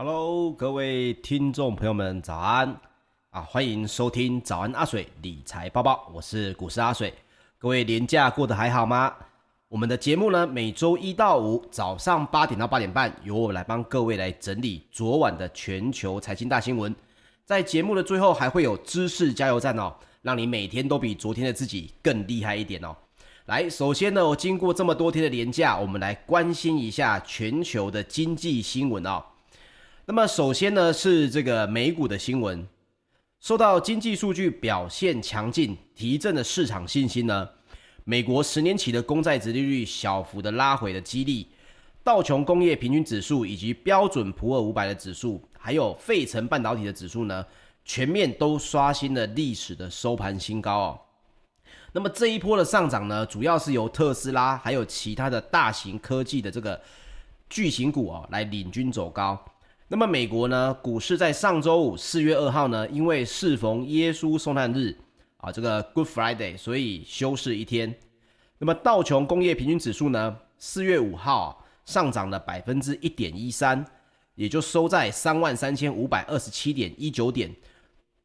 Hello，各位听众朋友们，早安啊！欢迎收听早安阿水理财报报，我是股市阿水。各位连假过得还好吗？我们的节目呢，每周一到五早上八点到八点半，由我来帮各位来整理昨晚的全球财经大新闻。在节目的最后，还会有知识加油站哦，让你每天都比昨天的自己更厉害一点哦。来，首先呢，我经过这么多天的连假，我们来关心一下全球的经济新闻哦。那么首先呢，是这个美股的新闻，受到经济数据表现强劲，提振的市场信心呢。美国十年期的公债殖利率小幅的拉回的激励，道琼工业平均指数以及标准普尔五百的指数，还有费城半导体的指数呢，全面都刷新了历史的收盘新高哦。那么这一波的上涨呢，主要是由特斯拉还有其他的大型科技的这个巨型股哦来领军走高。那么美国呢，股市在上周五四月二号呢，因为适逢耶稣受难日。啊，这个 Good Friday，所以休市一天。那么道琼工业平均指数呢，四月五号上涨了百分之一点一三，也就收在三万三千五百二十七点一九点。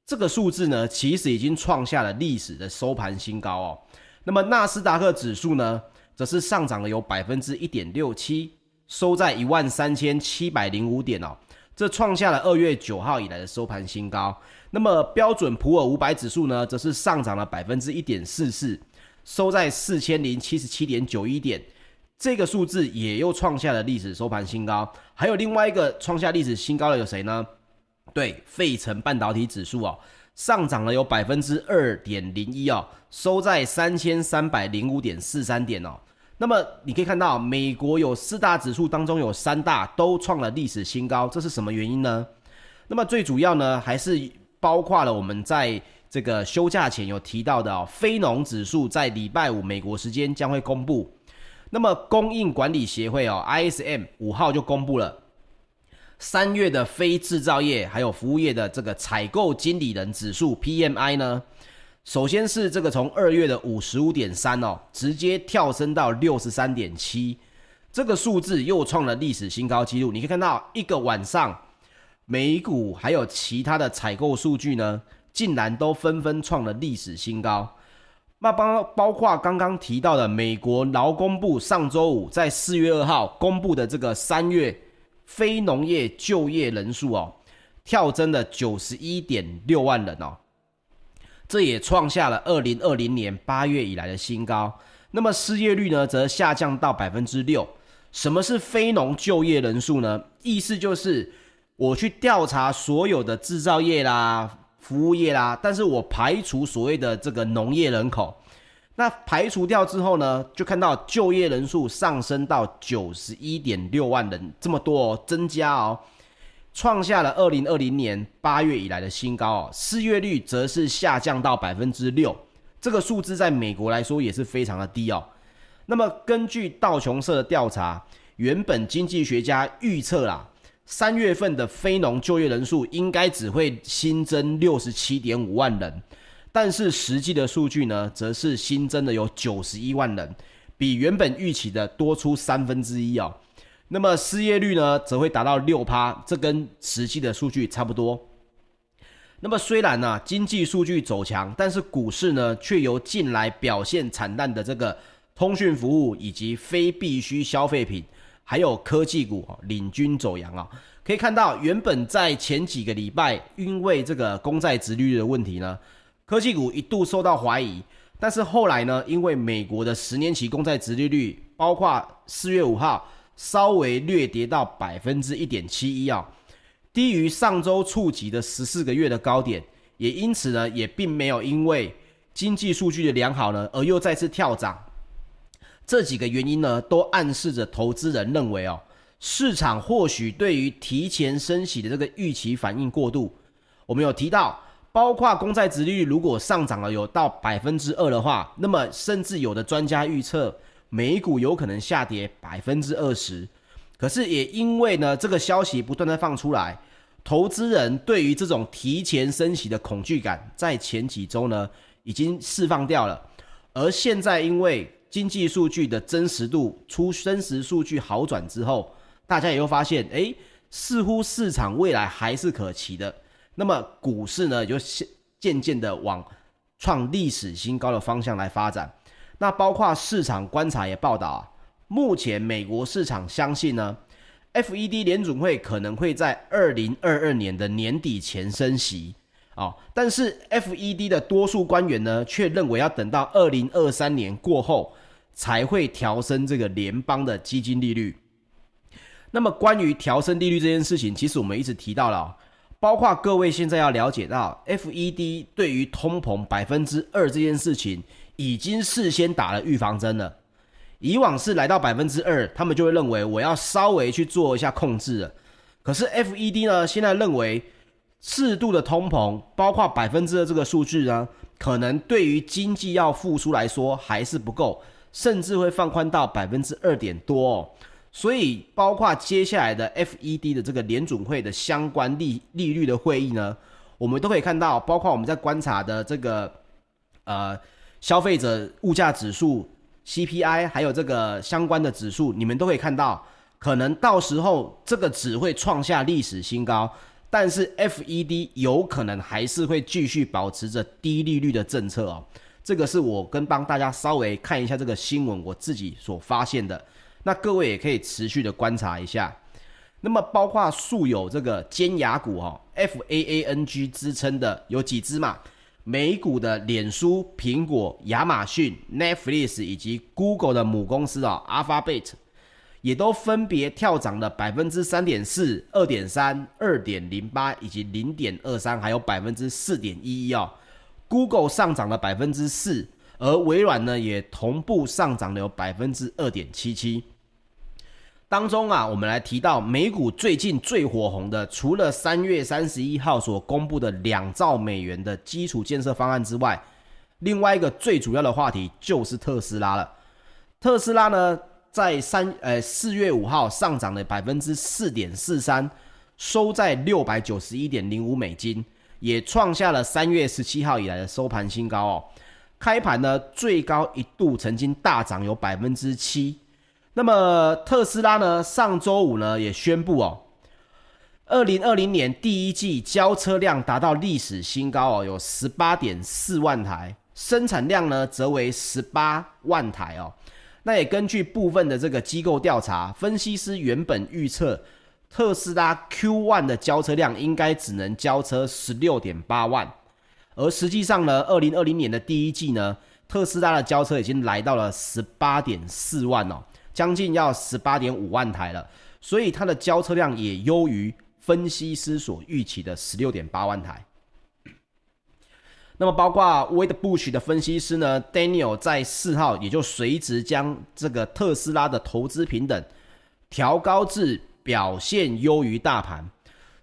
这个数字呢，其实已经创下了历史的收盘新高哦。那么纳斯达克指数呢，则是上涨了有百分之一点六七，收在一万三千七百零五点哦。这创下了二月九号以来的收盘新高。那么标准普尔五百指数呢，则是上涨了百分之一点四四，收在四千零七十七点九一点。这个数字也又创下了历史收盘新高。还有另外一个创下历史新高的有谁呢？对，费城半导体指数哦，上涨了有百分之二点零一哦，收在三千三百零五点四三点哦。那么你可以看到，美国有四大指数当中有三大都创了历史新高，这是什么原因呢？那么最主要呢，还是包括了我们在这个休假前有提到的哦，非农指数在礼拜五美国时间将会公布。那么供应管理协会哦，ISM 五号就公布了三月的非制造业还有服务业的这个采购经理人指数 PMI 呢。首先是这个从二月的五十五点三哦，直接跳升到六十三点七，这个数字又创了历史新高纪录。你可以看到一个晚上，美股还有其他的采购数据呢，竟然都纷纷创了历史新高。那包包括刚刚提到的美国劳工部上周五在四月二号公布的这个三月非农业就业人数哦，跳增了九十一点六万人哦。这也创下了二零二零年八月以来的新高。那么失业率呢，则下降到百分之六。什么是非农就业人数呢？意思就是我去调查所有的制造业啦、服务业啦，但是我排除所谓的这个农业人口。那排除掉之后呢，就看到就业人数上升到九十一点六万人，这么多哦，增加哦。创下了二零二零年八月以来的新高哦，失业率则是下降到百分之六，这个数字在美国来说也是非常的低哦。那么根据道琼社的调查，原本经济学家预测啦，三月份的非农就业人数应该只会新增六十七点五万人，但是实际的数据呢，则是新增的有九十一万人，比原本预期的多出三分之一哦。那么失业率呢，则会达到六趴，这跟实际的数据差不多。那么虽然呢、啊，经济数据走强，但是股市呢，却由近来表现惨淡的这个通讯服务以及非必需消费品，还有科技股领军走扬啊。可以看到，原本在前几个礼拜，因为这个公债殖利率的问题呢，科技股一度受到怀疑，但是后来呢，因为美国的十年期公债殖利率，包括四月五号。稍微略跌到百分之一点七一啊，低于上周触及的十四个月的高点，也因此呢，也并没有因为经济数据的良好呢，而又再次跳涨。这几个原因呢，都暗示着投资人认为哦，市场或许对于提前升息的这个预期反应过度。我们有提到，包括公债殖利率如果上涨了有到百分之二的话，那么甚至有的专家预测。美股有可能下跌百分之二十，可是也因为呢，这个消息不断的放出来，投资人对于这种提前升息的恐惧感，在前几周呢已经释放掉了，而现在因为经济数据的真实度出真实数据好转之后，大家也又发现，诶，似乎市场未来还是可期的。那么股市呢，就渐渐的往创历史新高的方向来发展。那包括市场观察也报道啊，目前美国市场相信呢，FED 联准会可能会在二零二二年的年底前升息啊，但是 FED 的多数官员呢，却认为要等到二零二三年过后才会调升这个联邦的基金利率。那么关于调升利率这件事情，其实我们一直提到了。包括各位现在要了解到，FED 对于通膨百分之二这件事情，已经事先打了预防针了。以往是来到百分之二，他们就会认为我要稍微去做一下控制了。可是 FED 呢，现在认为适度的通膨，包括百分之二这个数据呢，可能对于经济要复苏来说还是不够，甚至会放宽到百分之二点多哦。所以，包括接下来的 FED 的这个联准会的相关利利率的会议呢，我们都可以看到，包括我们在观察的这个呃消费者物价指数 CPI，还有这个相关的指数，你们都可以看到，可能到时候这个只会创下历史新高，但是 FED 有可能还是会继续保持着低利率的政策哦。这个是我跟帮大家稍微看一下这个新闻，我自己所发现的。那各位也可以持续的观察一下，那么包括素有这个尖牙股哦 FAANG 支撑的有几只嘛？美股的脸书、苹果、亚马逊、Netflix 以及 Google 的母公司啊 Alphabet 也都分别跳涨了百分之三点四、二点三、二点零八以及零点二三，还有百分之四点一一哦。Google 上涨了百分之四，而微软呢也同步上涨了有百分之二点七七。当中啊，我们来提到美股最近最火红的，除了三月三十一号所公布的两兆美元的基础建设方案之外，另外一个最主要的话题就是特斯拉了。特斯拉呢，在三呃四月五号上涨了百分之四点四三，收在六百九十一点零五美金，也创下了三月十七号以来的收盘新高哦。开盘呢，最高一度曾经大涨有百分之七。那么特斯拉呢，上周五呢也宣布哦，二零二零年第一季交车量达到历史新高哦，有十八点四万台，生产量呢则为十八万台哦。那也根据部分的这个机构调查，分析师原本预测特斯拉 Q1 的交车量应该只能交车十六点八万，而实际上呢，二零二零年的第一季呢，特斯拉的交车已经来到了十八点四万哦。将近要十八点五万台了，所以它的交车量也优于分析师所预期的十六点八万台。那么，包括 Wedbush 的分析师呢，Daniel 在四号也就随之将这个特斯拉的投资平等调高至表现优于大盘，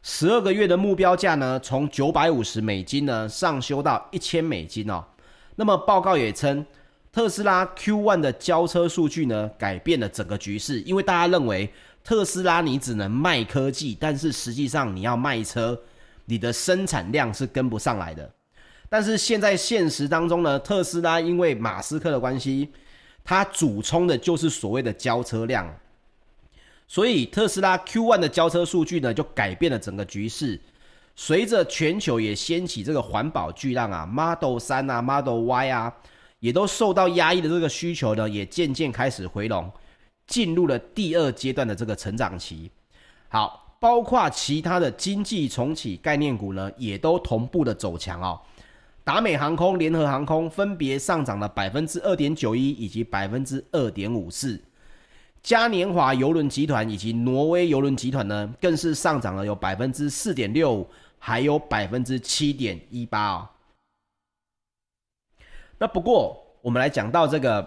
十二个月的目标价呢，从九百五十美金呢上修到一千美金哦。那么报告也称。特斯拉 Q1 的交车数据呢，改变了整个局势，因为大家认为特斯拉你只能卖科技，但是实际上你要卖车，你的生产量是跟不上来的。但是现在现实当中呢，特斯拉因为马斯克的关系，它主冲的就是所谓的交车量，所以特斯拉 Q1 的交车数据呢，就改变了整个局势。随着全球也掀起这个环保巨浪啊，Model 3啊，Model Y 啊。也都受到压抑的这个需求呢，也渐渐开始回笼，进入了第二阶段的这个成长期。好，包括其他的经济重启概念股呢，也都同步的走强哦。达美航空、联合航空分别上涨了百分之二点九一以及百分之二点五四。嘉年华邮轮集团以及挪威邮轮集团呢，更是上涨了有百分之四点六五，还有百分之七点一八哦。那不过，我们来讲到这个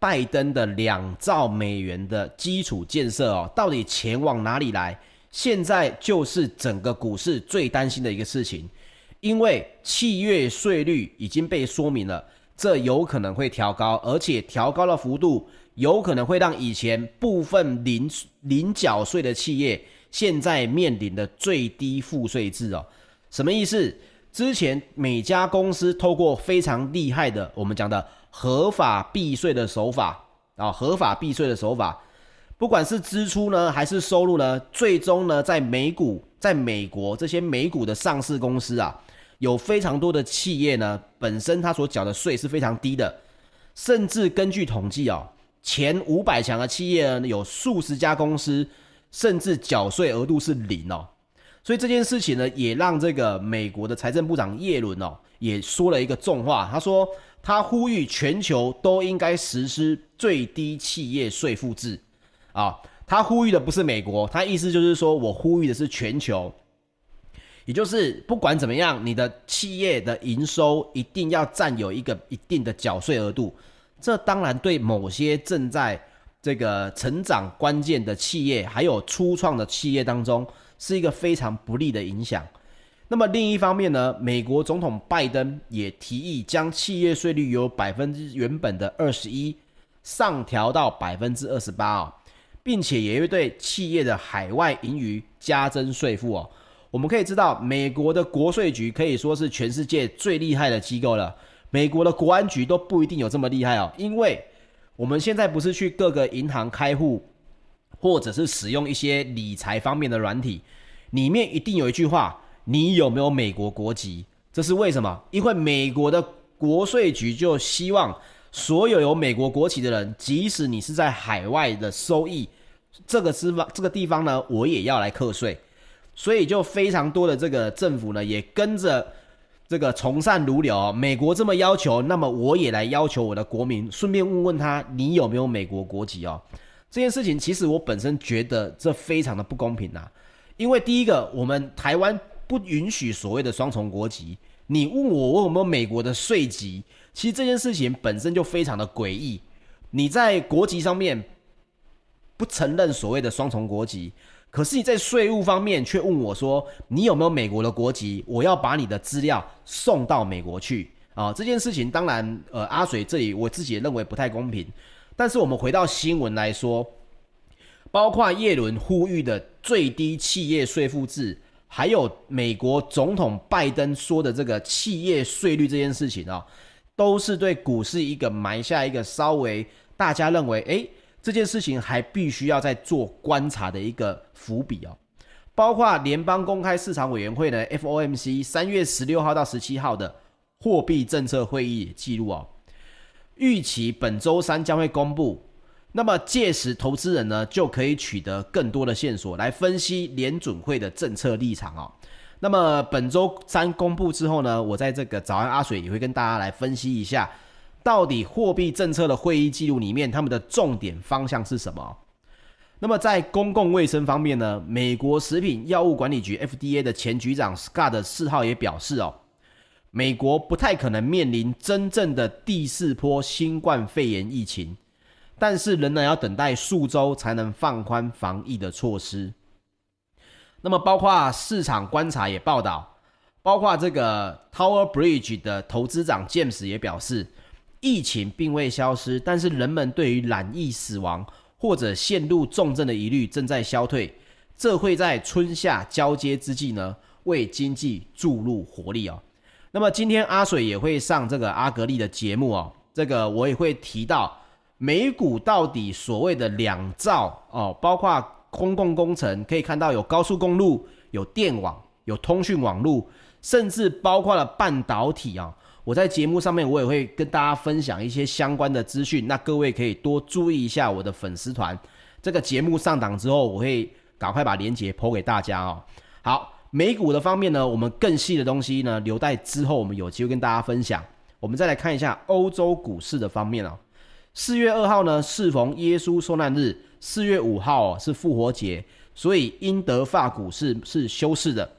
拜登的两兆美元的基础建设哦，到底钱往哪里来？现在就是整个股市最担心的一个事情，因为企业税率已经被说明了，这有可能会调高，而且调高的幅度有可能会让以前部分零零缴税的企业现在面临的最低赋税制哦，什么意思？之前每家公司透过非常厉害的我们讲的合法避税的手法啊，合法避税的手法，不管是支出呢，还是收入呢，最终呢，在美股，在美国这些美股的上市公司啊，有非常多的企业呢，本身它所缴的税是非常低的，甚至根据统计哦，前五百强的企业呢，有数十家公司，甚至缴税额度是零哦。所以这件事情呢，也让这个美国的财政部长耶伦哦，也说了一个重话，他说他呼吁全球都应该实施最低企业税负制。啊，他呼吁的不是美国，他意思就是说我呼吁的是全球，也就是不管怎么样，你的企业的营收一定要占有一个一定的缴税额度。这当然对某些正在这个成长关键的企业，还有初创的企业当中，是一个非常不利的影响。那么另一方面呢，美国总统拜登也提议将企业税率由百分之原本的二十一上调到百分之二十八啊。并且也会对企业的海外盈余加征税负哦。我们可以知道，美国的国税局可以说是全世界最厉害的机构了。美国的国安局都不一定有这么厉害哦。因为我们现在不是去各个银行开户，或者是使用一些理财方面的软体，里面一定有一句话：你有没有美国国籍？这是为什么？因为美国的国税局就希望。所有有美国国籍的人，即使你是在海外的收益，这个地方这个地方呢，我也要来课税，所以就非常多的这个政府呢，也跟着这个从善如流。美国这么要求，那么我也来要求我的国民，顺便问问他，你有没有美国国籍哦？这件事情其实我本身觉得这非常的不公平呐，因为第一个，我们台湾不允许所谓的双重国籍，你问我我有没有美国的税籍？其实这件事情本身就非常的诡异，你在国籍上面不承认所谓的双重国籍，可是你在税务方面却问我说，你有没有美国的国籍？我要把你的资料送到美国去啊！这件事情当然，呃，阿水这里我自己也认为不太公平。但是我们回到新闻来说，包括叶伦呼吁的最低企业税负制，还有美国总统拜登说的这个企业税率这件事情啊。都是对股市一个埋下一个稍微大家认为，诶，这件事情还必须要再做观察的一个伏笔哦。包括联邦公开市场委员会的 FOMC 三月十六号到十七号的货币政策会议记录哦，预期本周三将会公布。那么届时投资人呢就可以取得更多的线索来分析联准会的政策立场哦。那么本周三公布之后呢，我在这个早安阿水也会跟大家来分析一下，到底货币政策的会议记录里面他们的重点方向是什么。那么在公共卫生方面呢，美国食品药物管理局 FDA 的前局长 Scott 四号也表示哦，美国不太可能面临真正的第四波新冠肺炎疫情，但是仍然要等待数周才能放宽防疫的措施。那么，包括市场观察也报道，包括这个 Tower Bridge 的投资长 James 也表示，疫情并未消失，但是人们对于染疫死亡或者陷入重症的疑虑正在消退，这会在春夏交接之际呢，为经济注入活力哦。那么今天阿水也会上这个阿格力的节目哦，这个我也会提到美股到底所谓的两兆哦，包括。公共工程可以看到有高速公路、有电网、有通讯网络，甚至包括了半导体啊。我在节目上面我也会跟大家分享一些相关的资讯，那各位可以多注意一下我的粉丝团。这个节目上档之后，我会赶快把链接抛给大家哦。好，美股的方面呢，我们更细的东西呢，留待之后我们有机会跟大家分享。我们再来看一下欧洲股市的方面哦。四月二号呢，适逢耶稣受难日。四月五号哦是复活节，所以英德法股市是休市的。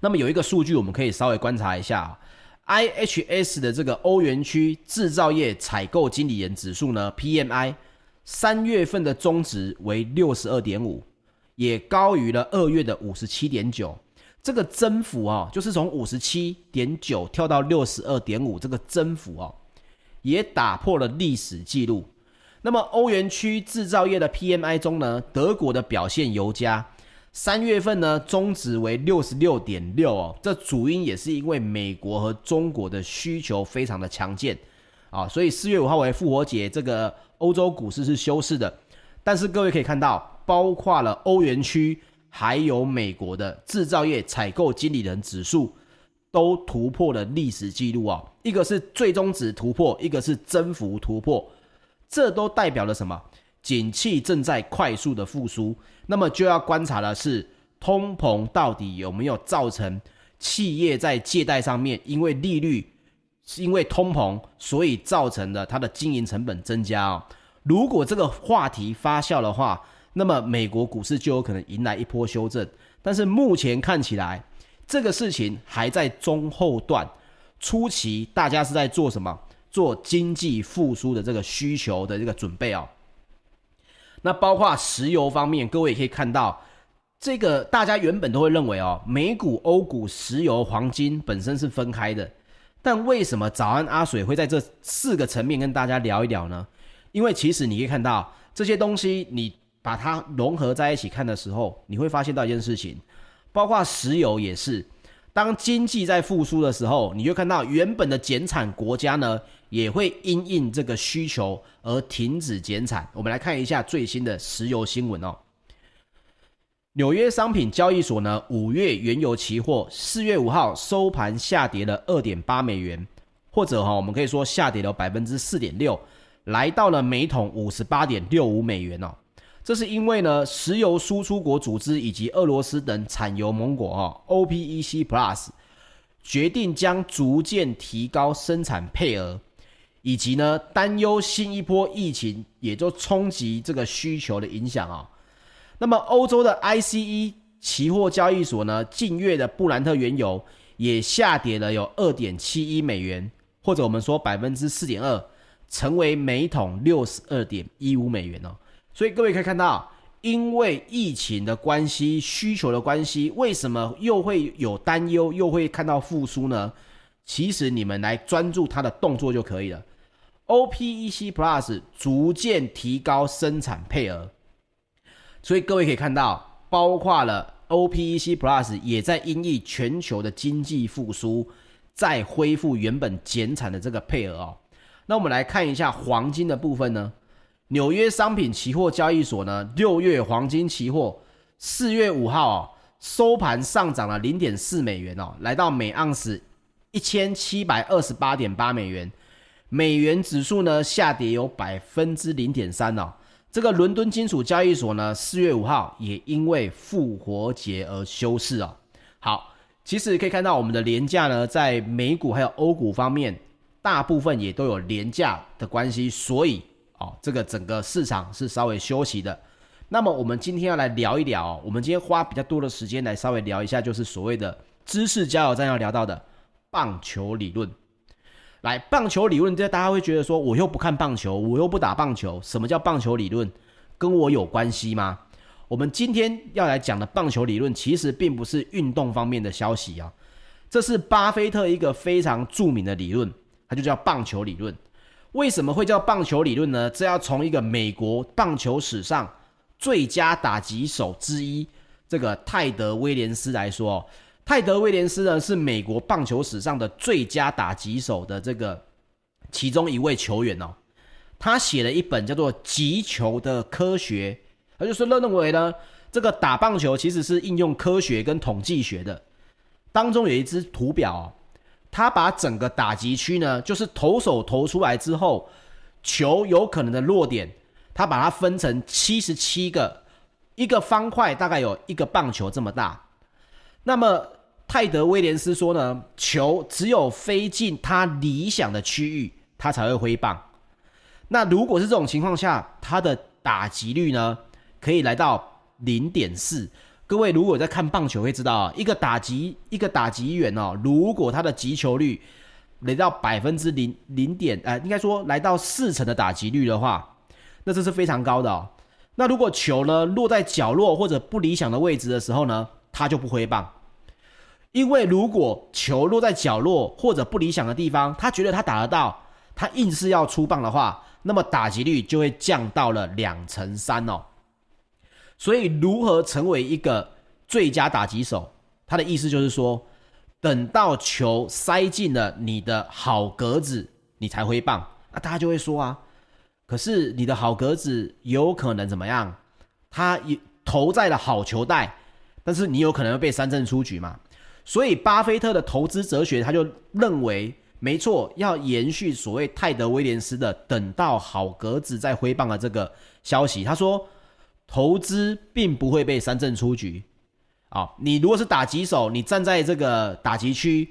那么有一个数据我们可以稍微观察一下，IHS 的这个欧元区制造业采购经理人指数呢，PMI 三月份的终值为六十二点五，也高于了二月的五十七点九。这个增幅啊，就是从五十七点九跳到六十二点五，这个增幅啊，也打破了历史记录。那么欧元区制造业的 PMI 中呢，德国的表现尤佳，三月份呢终值为六十六点六哦，这主因也是因为美国和中国的需求非常的强健啊，所以四月五号为复活节，这个欧洲股市是休市的。但是各位可以看到，包括了欧元区还有美国的制造业采购经理人指数都突破了历史记录啊，一个是最终值突破，一个是增幅突破，这都代表了什么？景气正在快速的复苏，那么就要观察的是通膨到底有没有造成企业在借贷上面，因为利率是因为通膨，所以造成的它的经营成本增加哦。如果这个话题发酵的话，那么美国股市就有可能迎来一波修正。但是目前看起来，这个事情还在中后段，初期大家是在做什么？做经济复苏的这个需求的这个准备哦。那包括石油方面，各位也可以看到，这个大家原本都会认为哦，美股、欧股、石油、黄金本身是分开的，但为什么早安阿水会在这四个层面跟大家聊一聊呢？因为其实你可以看到这些东西，你把它融合在一起看的时候，你会发现到一件事情，包括石油也是，当经济在复苏的时候，你就看到原本的减产国家呢，也会因应这个需求而停止减产。我们来看一下最新的石油新闻哦。纽约商品交易所呢，五月原油期货四月五号收盘下跌了二点八美元，或者哈，我们可以说下跌了百分之四点六。来到了每桶五十八点六五美元哦，这是因为呢，石油输出国组织以及俄罗斯等产油盟国哈 OPEC Plus 决定将逐渐提高生产配额，以及呢担忧新一波疫情也就冲击这个需求的影响啊。那么欧洲的 ICE 期货交易所呢，近月的布兰特原油也下跌了有二点七一美元，或者我们说百分之四点二。成为每桶六十二点一五美元哦，所以各位可以看到，因为疫情的关系、需求的关系，为什么又会有担忧，又会看到复苏呢？其实你们来专注它的动作就可以了。OPEC Plus 逐渐提高生产配额，所以各位可以看到，包括了 OPEC Plus 也在因应全球的经济复苏，再恢复原本减产的这个配额哦。那我们来看一下黄金的部分呢。纽约商品期货交易所呢，六月黄金期货四月五号哦，收盘上涨了零点四美元哦，来到每盎司一千七百二十八点八美元。美元指数呢下跌有百分之零点三哦。这个伦敦金属交易所呢，四月五号也因为复活节而休市哦。好，其实可以看到我们的廉价呢，在美股还有欧股方面。大部分也都有廉价的关系，所以哦，这个整个市场是稍微休息的。那么我们今天要来聊一聊，我们今天花比较多的时间来稍微聊一下，就是所谓的知识加油站要聊到的棒球理论。来，棒球理论，这大家会觉得说，我又不看棒球，我又不打棒球，什么叫棒球理论？跟我有关系吗？我们今天要来讲的棒球理论，其实并不是运动方面的消息啊，这是巴菲特一个非常著名的理论。它就叫棒球理论，为什么会叫棒球理论呢？这要从一个美国棒球史上最佳打击手之一，这个泰德威廉斯来说。泰德威廉斯呢，是美国棒球史上的最佳打击手的这个其中一位球员哦。他写了一本叫做《击球的科学》，他就是认为呢，这个打棒球其实是应用科学跟统计学的。当中有一支图表。他把整个打击区呢，就是投手投出来之后，球有可能的落点，他把它分成七十七个，一个方块大概有一个棒球这么大。那么泰德威廉斯说呢，球只有飞进他理想的区域，他才会挥棒。那如果是这种情况下，他的打击率呢，可以来到零点四。各位如果在看棒球会知道，一个打击一个打击员哦，如果他的击球率来到百分之零零点，呃，应该说来到四成的打击率的话，那这是非常高的。那如果球呢落在角落或者不理想的位置的时候呢，他就不挥棒，因为如果球落在角落或者不理想的地方，他觉得他打得到，他硬是要出棒的话，那么打击率就会降到了两成三哦。所以，如何成为一个最佳打击手？他的意思就是说，等到球塞进了你的好格子，你才挥棒。那大家就会说啊，可是你的好格子有可能怎么样？他投在了好球带，但是你有可能会被三振出局嘛？所以巴菲特的投资哲学，他就认为，没错，要延续所谓泰德威廉斯的等到好格子再挥棒的这个消息。他说，投资并不会被三振出局。啊、你如果是打击手，你站在这个打击区，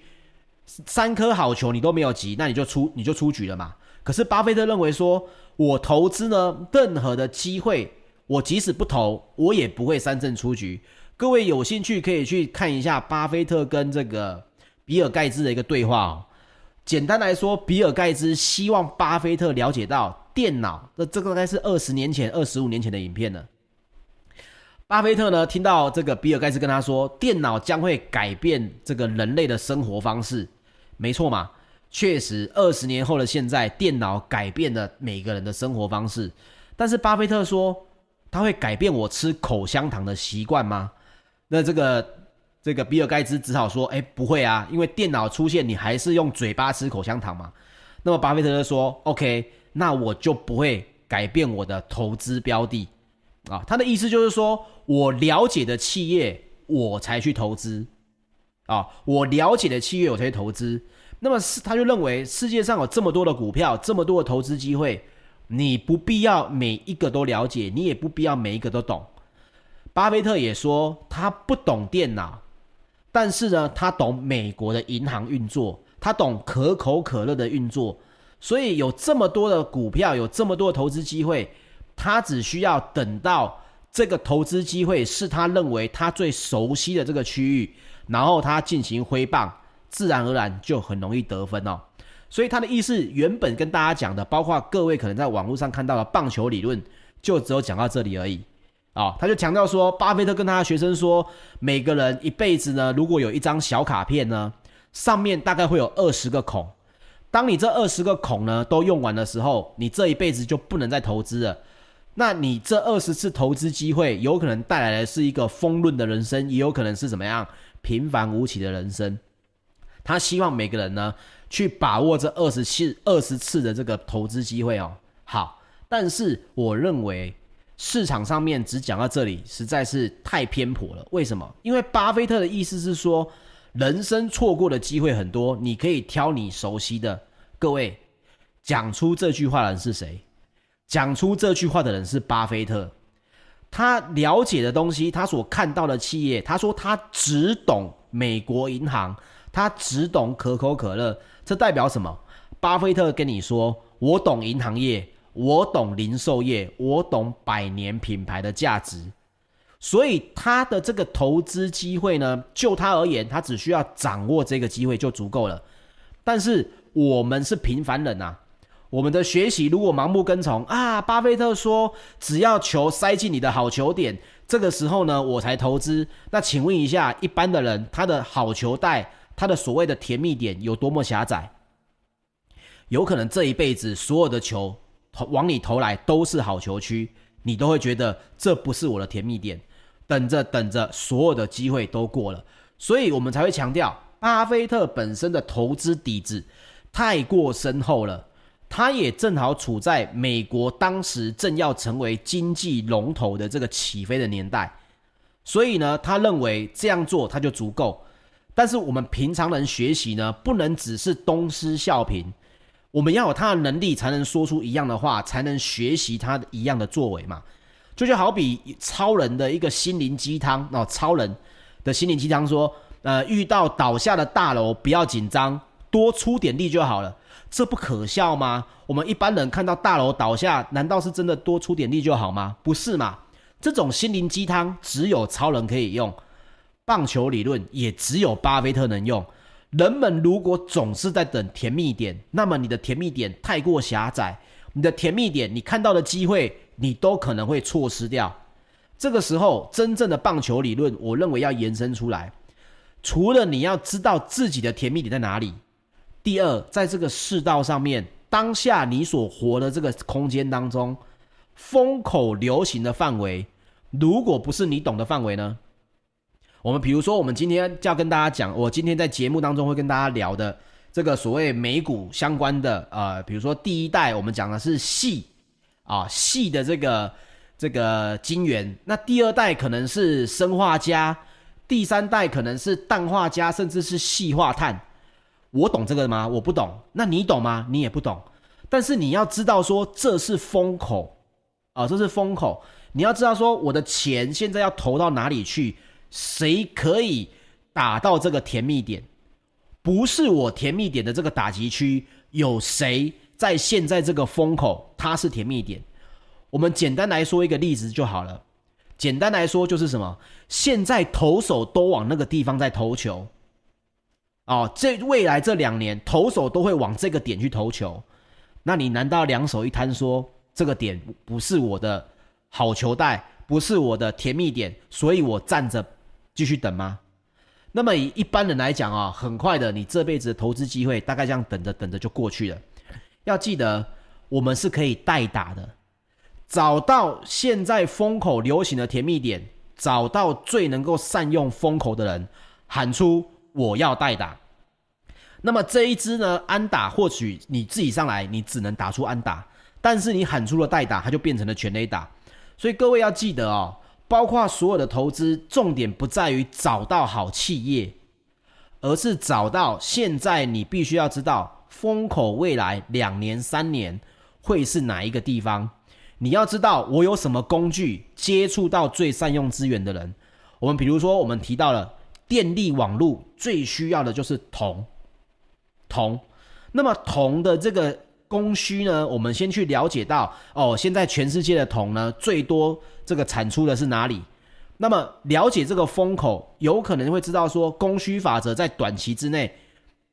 三颗好球你都没有急，那你就出你就出局了嘛。可是巴菲特认为说，我投资呢，任何的机会，我即使不投，我也不会三振出局。各位有兴趣可以去看一下巴菲特跟这个比尔盖茨的一个对话哦。简单来说，比尔盖茨希望巴菲特了解到电脑，这这个大概是二十年前、二十五年前的影片了。巴菲特呢，听到这个比尔盖茨跟他说，电脑将会改变这个人类的生活方式，没错嘛？确实，二十年后的现在，电脑改变了每个人的生活方式。但是巴菲特说，他会改变我吃口香糖的习惯吗？那这个这个比尔盖茨只好说：“哎，不会啊，因为电脑出现，你还是用嘴巴吃口香糖嘛。”那么巴菲特就说：“OK，那我就不会改变我的投资标的啊。”他的意思就是说，我了解的企业，我才去投资啊。我了解的企业，我才去投资。那么是他就认为世界上有这么多的股票，这么多的投资机会，你不必要每一个都了解，你也不必要每一个都懂。巴菲特也说，他不懂电脑，但是呢，他懂美国的银行运作，他懂可口可乐的运作，所以有这么多的股票，有这么多的投资机会，他只需要等到这个投资机会是他认为他最熟悉的这个区域，然后他进行挥棒，自然而然就很容易得分哦。所以他的意思原本跟大家讲的，包括各位可能在网络上看到的棒球理论，就只有讲到这里而已。啊、哦，他就强调说，巴菲特跟他的学生说，每个人一辈子呢，如果有一张小卡片呢，上面大概会有二十个孔。当你这二十个孔呢都用完的时候，你这一辈子就不能再投资了。那你这二十次投资机会，有可能带来的是一个丰润的人生，也有可能是怎么样平凡无奇的人生。他希望每个人呢，去把握这二十次、二十次的这个投资机会哦。好，但是我认为。市场上面只讲到这里，实在是太偏颇了。为什么？因为巴菲特的意思是说，人生错过的机会很多，你可以挑你熟悉的。各位，讲出这句话的人是谁？讲出这句话的人是巴菲特。他了解的东西，他所看到的企业，他说他只懂美国银行，他只懂可口可乐。这代表什么？巴菲特跟你说，我懂银行业。我懂零售业，我懂百年品牌的价值，所以他的这个投资机会呢，就他而言，他只需要掌握这个机会就足够了。但是我们是平凡人啊，我们的学习如果盲目跟从啊，巴菲特说只要球塞进你的好球点，这个时候呢，我才投资。那请问一下，一般的人他的好球带，他的所谓的甜蜜点有多么狭窄？有可能这一辈子所有的球。往你投来都是好球区，你都会觉得这不是我的甜蜜点。等着等着，所有的机会都过了，所以我们才会强调，巴菲特本身的投资底子太过深厚了。他也正好处在美国当时正要成为经济龙头的这个起飞的年代，所以呢，他认为这样做他就足够。但是我们平常人学习呢，不能只是东施效颦。我们要有他的能力，才能说出一样的话，才能学习他一样的作为嘛。就就好比超人的一个心灵鸡汤哦，超人的心灵鸡汤说，呃，遇到倒下的大楼不要紧张，多出点力就好了。这不可笑吗？我们一般人看到大楼倒下，难道是真的多出点力就好吗？不是嘛？这种心灵鸡汤只有超人可以用，棒球理论也只有巴菲特能用。人们如果总是在等甜蜜点，那么你的甜蜜点太过狭窄，你的甜蜜点你看到的机会，你都可能会错失掉。这个时候，真正的棒球理论，我认为要延伸出来。除了你要知道自己的甜蜜点在哪里，第二，在这个世道上面，当下你所活的这个空间当中，风口流行的范围，如果不是你懂的范围呢？我们比如说，我们今天就要跟大家讲，我今天在节目当中会跟大家聊的这个所谓美股相关的，呃，比如说第一代，我们讲的是矽啊细的这个这个晶圆，那第二代可能是生化镓，第三代可能是氮化镓，甚至是细化碳。我懂这个吗？我不懂。那你懂吗？你也不懂。但是你要知道说这是风口啊，这是风口。你要知道说我的钱现在要投到哪里去？谁可以打到这个甜蜜点？不是我甜蜜点的这个打击区，有谁在现在这个风口？它是甜蜜点。我们简单来说一个例子就好了。简单来说就是什么？现在投手都往那个地方在投球。哦，这未来这两年投手都会往这个点去投球。那你难道两手一摊说这个点不是我的好球带，不是我的甜蜜点，所以我站着？继续等吗？那么以一般人来讲啊，很快的，你这辈子的投资机会大概这样等着等着就过去了。要记得，我们是可以代打的，找到现在风口流行的甜蜜点，找到最能够善用风口的人，喊出我要代打。那么这一支呢，安打或许你自己上来，你只能打出安打，但是你喊出了代打，它就变成了全垒打。所以各位要记得哦。包括所有的投资，重点不在于找到好企业，而是找到现在你必须要知道风口未来两年、三年会是哪一个地方。你要知道我有什么工具接触到最善用资源的人。我们比如说，我们提到了电力网络最需要的就是铜，铜。那么铜的这个供需呢，我们先去了解到哦，现在全世界的铜呢最多。这个产出的是哪里？那么了解这个风口，有可能会知道说供需法则在短期之内，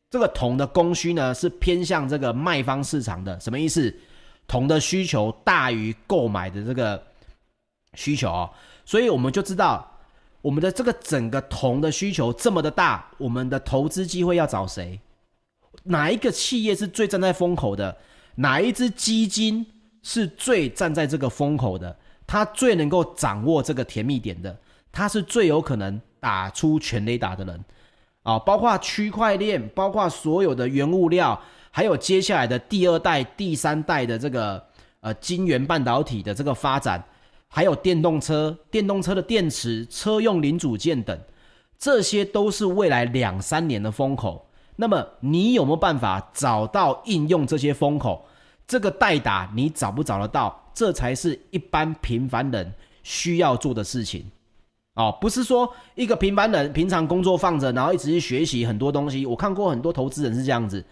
这个铜的供需呢是偏向这个卖方市场的。什么意思？铜的需求大于购买的这个需求哦，所以我们就知道我们的这个整个铜的需求这么的大，我们的投资机会要找谁？哪一个企业是最站在风口的？哪一支基金是最站在这个风口的？他最能够掌握这个甜蜜点的，他是最有可能打出全垒打的人啊！包括区块链，包括所有的原物料，还有接下来的第二代、第三代的这个呃晶圆半导体的这个发展，还有电动车、电动车的电池、车用零组件等，这些都是未来两三年的风口。那么你有没有办法找到应用这些风口？这个代打你找不找得到？这才是一般平凡人需要做的事情，哦，不是说一个平凡人平常工作放着，然后一直去学习很多东西。我看过很多投资人是这样子，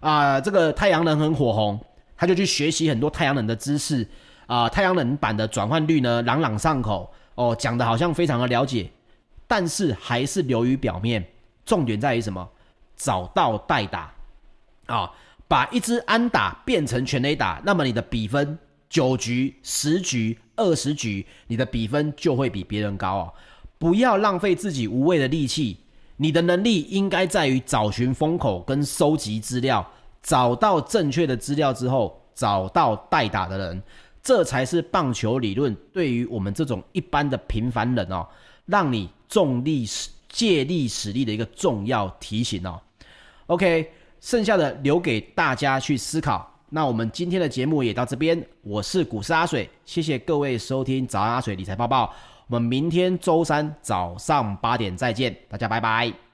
啊、这个太阳能很火红，他就去学习很多太阳能的知识，啊、太阳能板的转换率呢朗朗上口，哦，讲的好像非常的了解，但是还是流于表面。重点在于什么？找到代打，啊、把一支安打变成全垒打，那么你的比分。九局、十局、二十局，你的比分就会比别人高哦。不要浪费自己无谓的力气，你的能力应该在于找寻风口跟收集资料，找到正确的资料之后，找到代打的人，这才是棒球理论对于我们这种一般的平凡人哦，让你重力借力使力的一个重要提醒哦。OK，剩下的留给大家去思考。那我们今天的节目也到这边，我是股市阿水，谢谢各位收听早安阿水理财报报，我们明天周三早上八点再见，大家拜拜。